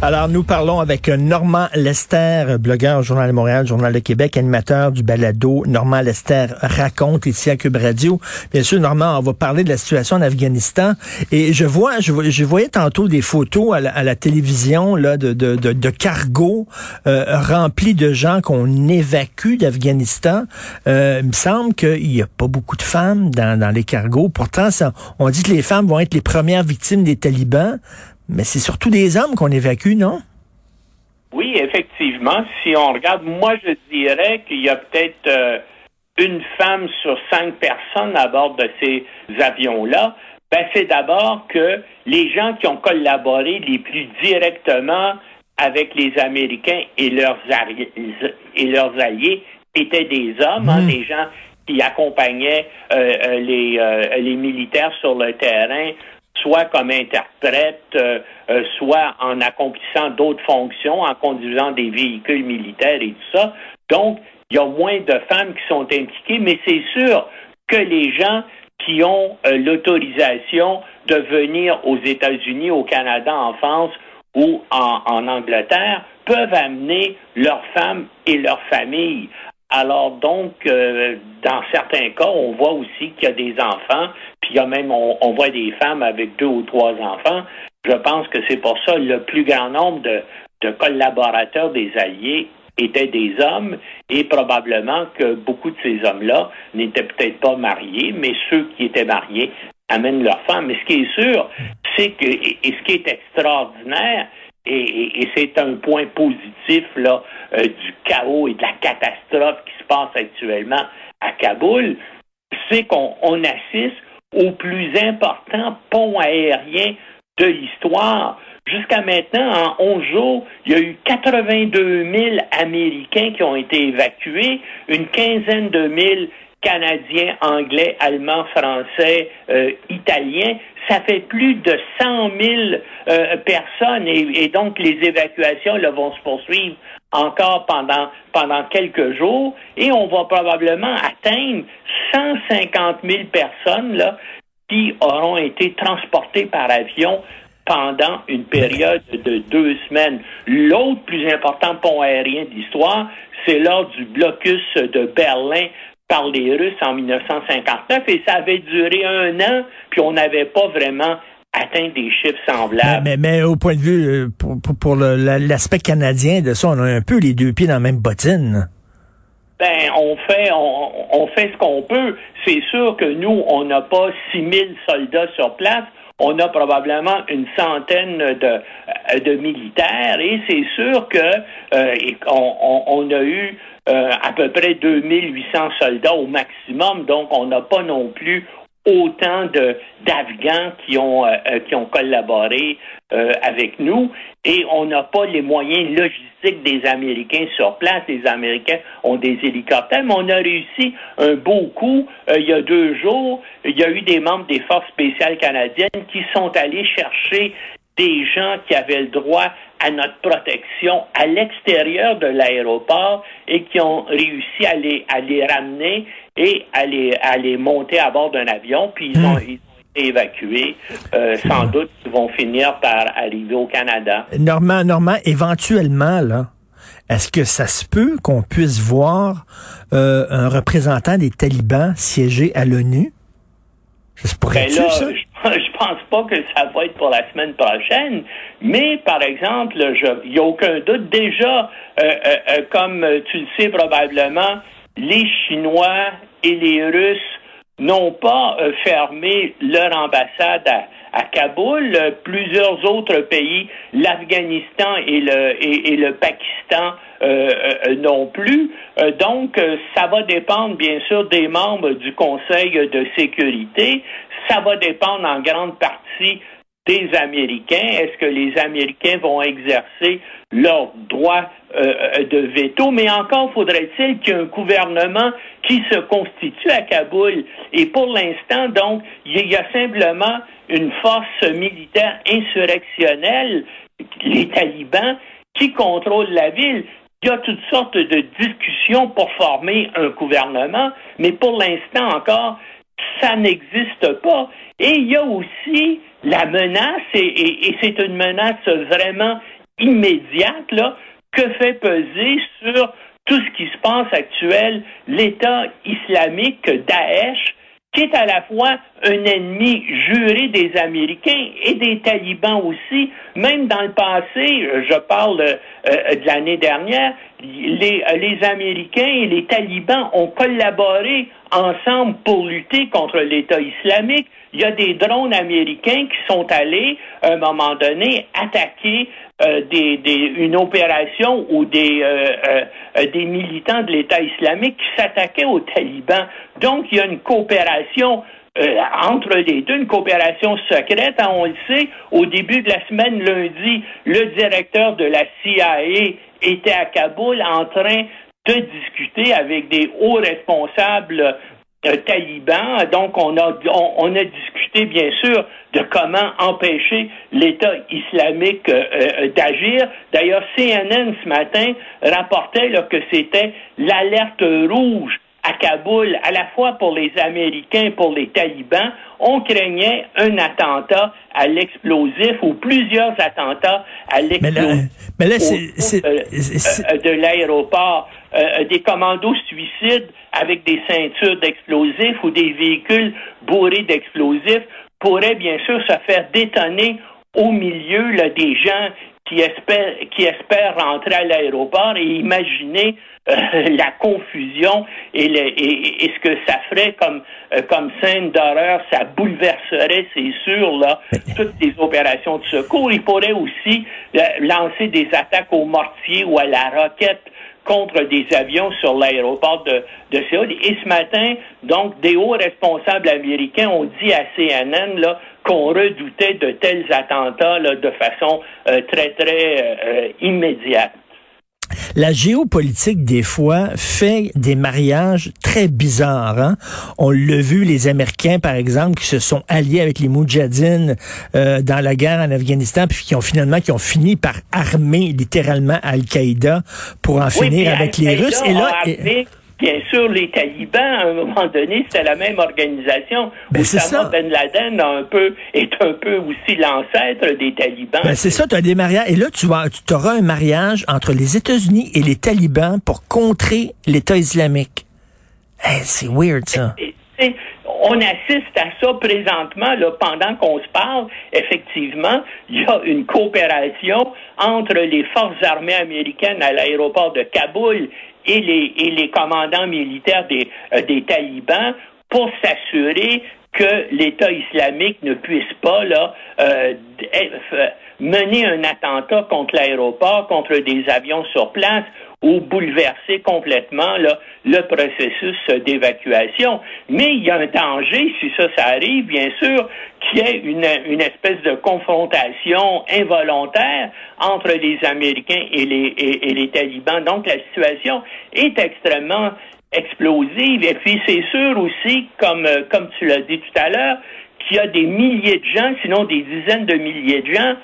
Alors, nous parlons avec Normand Lester, blogueur au Journal de Montréal, Journal de Québec, animateur du balado Normand Lester raconte ici à Cube Radio. Bien sûr, Normand, on va parler de la situation en Afghanistan. Et je vois, je, voyais tantôt des photos à la, télévision là, de, cargos euh, remplis de gens qu'on évacue d'Afghanistan. Euh, il me semble qu'il n'y a pas beaucoup de femmes dans, les cargos. Pourtant, on dit que les femmes vont être les premières victimes des talibans. Mais c'est surtout des hommes qu'on évacue, non? Oui, effectivement. Si on regarde, moi, je dirais qu'il y a peut-être euh, une femme sur cinq personnes à bord de ces avions-là. Ben, c'est d'abord que les gens qui ont collaboré les plus directement avec les Américains et leurs, alliés, et leurs alliés étaient des hommes, hein, des gens qui accompagnaient euh, euh, les, euh, les militaires sur le terrain, soit comme interprète, euh, euh, soit en accomplissant d'autres fonctions, en conduisant des véhicules militaires et tout ça. Donc, il y a moins de femmes qui sont impliquées, mais c'est sûr que les gens qui ont euh, l'autorisation de venir aux États-Unis, au Canada, en France ou en, en Angleterre peuvent amener leurs femmes et leurs familles. Alors donc, euh, dans certains cas, on voit aussi qu'il y a des enfants, puis il y a même, on, voit des femmes avec deux ou trois enfants. Je pense que c'est pour ça le plus grand nombre de, collaborateurs des Alliés étaient des hommes et probablement que beaucoup de ces hommes-là n'étaient peut-être pas mariés, mais ceux qui étaient mariés amènent leurs femmes. Mais ce qui est sûr, c'est que, et ce qui est extraordinaire, et, c'est un point positif là, euh, du chaos et de la catastrophe qui se passe actuellement à Kaboul, c'est qu'on on assiste au plus important pont aérien de l'histoire. Jusqu'à maintenant, en 11 jours, il y a eu 82 000 Américains qui ont été évacués, une quinzaine de mille Canadiens, Anglais, Allemands, Français, euh, Italiens. Ça fait plus de 100 000 euh, personnes et, donc les évacuations là, vont se poursuivre encore pendant, pendant quelques jours et on va probablement atteindre 150 000 personnes là, qui auront été transportées par avion pendant une période de deux semaines. L'autre plus important pont aérien de l'histoire, c'est lors du blocus de Berlin par les Russes en 1959 et ça avait duré un an, puis on n'avait pas vraiment atteint des chiffres semblables. Mais, mais, mais au point de vue, euh, pour, pour, pour l'aspect canadien de ça, on a un peu les deux pieds dans la même bottine. Ben, on fait, on, on fait ce qu'on peut. C'est sûr que nous, on n'a pas 6000 soldats sur place. On a probablement une centaine de, euh, de militaires et c'est sûr que euh, on- on a eu euh, à peu près 2800 soldats au maximum, donc on n'a pas non plus autant de d'Afghans qui ont euh, euh, qui ont collaboré euh, avec nous et on n'a pas les moyens logistiques des Américains sur place. Les Américains ont des hélicoptères, mais on a réussi un beau coup. Il y a deux jours, il y a eu des membres des forces spéciales canadiennes qui sont allés chercher des gens qui avaient le droit à notre protection à l'extérieur de l'aéroport et qui ont réussi à les, à les ramener et à les, à les monter à bord d'un avion, puis ils ont, ils ont été évacués. Euh, sans doute ils vont finir par arriver au Canada. Normand, Normand, éventuellement, là, est-ce que ça se peut qu'on puisse voir euh, un représentant des talibans siéger à l'ONU? Ça se Ben pourrait-tu, là, ça? je, je pense pas que ça va être pour la semaine prochaine, mais par exemple, il n'y a aucun doute. Déjà, euh, comme tu le sais probablement, les Chinois et les Russes n'ont pas euh, fermé leur ambassade à, Kaboul. Plusieurs autres pays, l'Afghanistan et le, Pakistan, euh, euh, non plus. Donc, ça va dépendre, bien sûr, des membres du Conseil de sécurité. Ça va dépendre en grande partie des Américains. Est-ce que les Américains vont exercer leur droit euh, de veto? Mais encore faudrait-il qu'il y ait un gouvernement qui se constitue à Kaboul. Et pour l'instant, donc, il y a simplement une force militaire insurrectionnelle, les talibans, qui contrôle la ville. Il y a toutes sortes de discussions pour former un gouvernement, mais pour l'instant encore, ça n'existe pas. Et il y a aussi la menace, et, c'est une menace vraiment immédiate, que fait peser sur tout ce qui se passe actuel l'État islamique Daesh, qui est à la fois un ennemi juré des Américains et des talibans aussi. Même dans le passé, je parle euh, de l'année dernière, les Américains et les talibans ont collaboré ensemble pour lutter contre l'État islamique. Il y a des drones américains qui sont allés, à un moment donné, attaquer euh, une opération des, euh, euh, des militants de l'État islamique qui s'attaquaient aux talibans. Donc, il y a une coopération entre les deux, une coopération secrète. Hein, on le sait, au début de la semaine, lundi, le directeur de la CIA était à Kaboul en train de discuter avec des hauts responsables euh, talibans. Donc, on a, on, a discuté, bien sûr, de comment empêcher l'État islamique euh, euh, d'agir. D'ailleurs, CNN ce matin rapportait que c'était l'alerte rouge à Kaboul, à la fois pour les Américains et pour les talibans, on craignait un attentat à l'explosif ou plusieurs attentats à l'explosif mais là, c'est, de l'aéroport. Euh, des commandos suicides avec des ceintures d'explosifs ou des véhicules bourrés d'explosifs pourraient bien sûr se faire détonner au milieu là, des gens qui espèrent, qui espèrent rentrer à l'aéroport et imaginer euh, la confusion et, et, ce que ça ferait comme, euh, comme scène d'horreur, ça bouleverserait, c'est sûr, là, toutes les opérations de secours. Il pourrait aussi lancer des attaques au mortier ou à la roquette contre des avions sur l'aéroport de, de, Séoul. Et ce matin, donc, des hauts responsables américains ont dit à CNN là, qu'on redoutait de tels attentats là, de façon euh, très, très euh, immédiate. La géopolitique, des fois, fait des mariages très bizarres. Hein? On l'a vu, les Américains, par exemple, qui se sont alliés avec les Moudjahidines euh, dans la guerre en Afghanistan, puis qui ont finalement qui ont fini par armer littéralement Al-Qaïda pour en finir avec les Russes. Et là, Bien sûr, les talibans, à un moment donné, c'était la même organisation. Ben Osama Ben Laden un peu, est un peu aussi l'ancêtre des talibans. Ben c'est ça, tu as des mariages. Et là, tu, vas, tu auras un mariage entre les États-Unis et les talibans pour contrer l'État islamique. c'est weird, ça. on assiste à ça présentement, là, pendant qu'on se parle. Effectivement, il y a une coopération entre les forces armées américaines à l'aéroport de Kaboul et les, commandants militaires des, euh, des talibans pour s'assurer que l'État islamique ne puisse pas là, euh, mener un attentat contre l'aéroport, contre des avions sur place ou bouleverser complètement le processus d'évacuation. Mais il y a un danger, si ça, ça arrive, bien sûr, qu'il y ait une, une espèce de confrontation involontaire entre les Américains et les, et, les talibans. Donc la situation est extrêmement explosive. Et puis c'est sûr aussi, comme, comme tu l'as dit tout à l'heure, qu'il y a des milliers de gens, sinon des dizaines de milliers de gens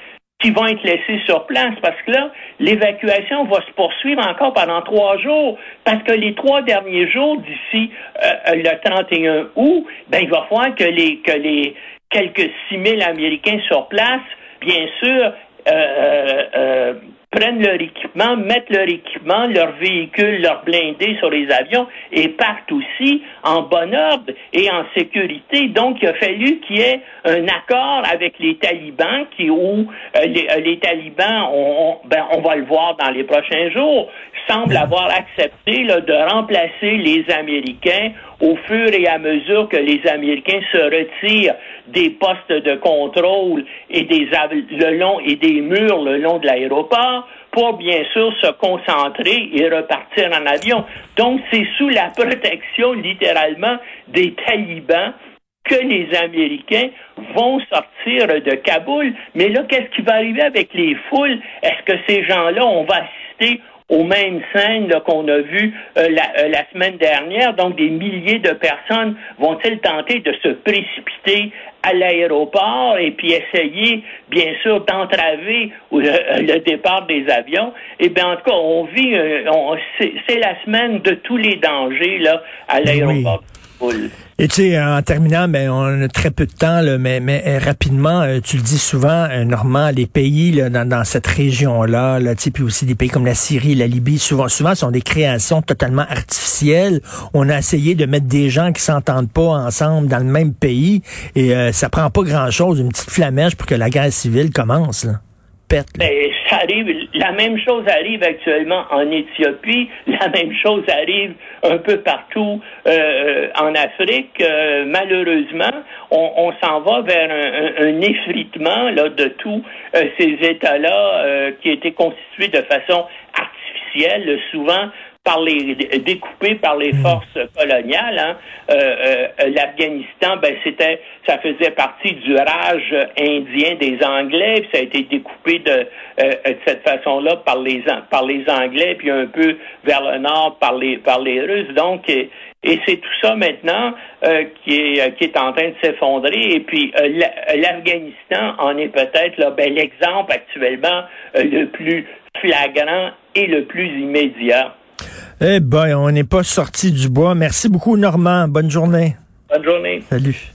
qui vont être laissés sur place parce que là, l'évacuation va se poursuivre encore pendant trois jours parce que les trois derniers jours d'ici euh, euh, le 31 août, ben, il va falloir que les, que les quelques 6 000 Américains sur place, bien sûr, euh, prennent leur équipement, mettent leur équipement, leurs véhicules, leurs blindés sur les avions et partent aussi en bon ordre et en sécurité. Donc, il a fallu qu'il y ait un accord avec les talibans qui, où euh, les, euh, les, talibans, on, ben, on va le voir dans les prochains jours, semblent avoir accepté là, de remplacer les Américains au fur et à mesure que les Américains se retirent des postes de contrôle et des le long des murs le long de l'aéroport pour bien sûr se concentrer et repartir en avion. Donc c'est sous la protection littéralement des talibans que les Américains vont sortir de Kaboul. Mais là, qu'est-ce qui va arriver avec les foules? Est-ce que ces gens-là, on va assister aux mêmes scènes qu'on a vues euh, la, la, semaine dernière. Donc, des milliers de personnes vont-ils tenter de se précipiter à l'aéroport et puis essayer, bien sûr, d'entraver le, départ des avions? Et bien, en tout cas, on vit, c'est la semaine de tous les dangers là à l'aéroport. Et tu sais, en terminant, ben, on a très peu de temps, là, mais, mais euh, rapidement, euh, tu le dis souvent, euh, Normand, les pays là, dans, cette région-là, là, puis aussi des pays comme la Syrie, la Libye, souvent, souvent sont des créations totalement artificielles. On a essayé de mettre des gens qui s'entendent pas ensemble dans le même pays, et ça prend pas grand-chose, une petite flamèche pour que la guerre civile commence. Ben, ça arrive, la même chose arrive actuellement en Éthiopie, la même chose arrive un peu partout euh, en Afrique. Euh, malheureusement, on, s'en va vers un, effritement là, de tous euh, ces États-là qui étaient constitués de façon artificielle, souvent par les découpé par les hmm. forces coloniales. Hein. Euh, euh, L'Afghanistan, ben c'était, ça faisait partie du rage indien des Anglais, puis ça a été découpé de, euh, de cette façon-là par les par les Anglais, puis un peu vers le nord par les par les Russes. Donc et, c'est tout ça maintenant qui est qui est en train de s'effondrer. Et puis l'Afghanistan en est peut-être ben, l'exemple actuellement le plus flagrant et le plus immédiat. Eh ben, on n'est pas sorti du bois. Merci beaucoup, Normand. Bonne journée. Bonne journée. Salut.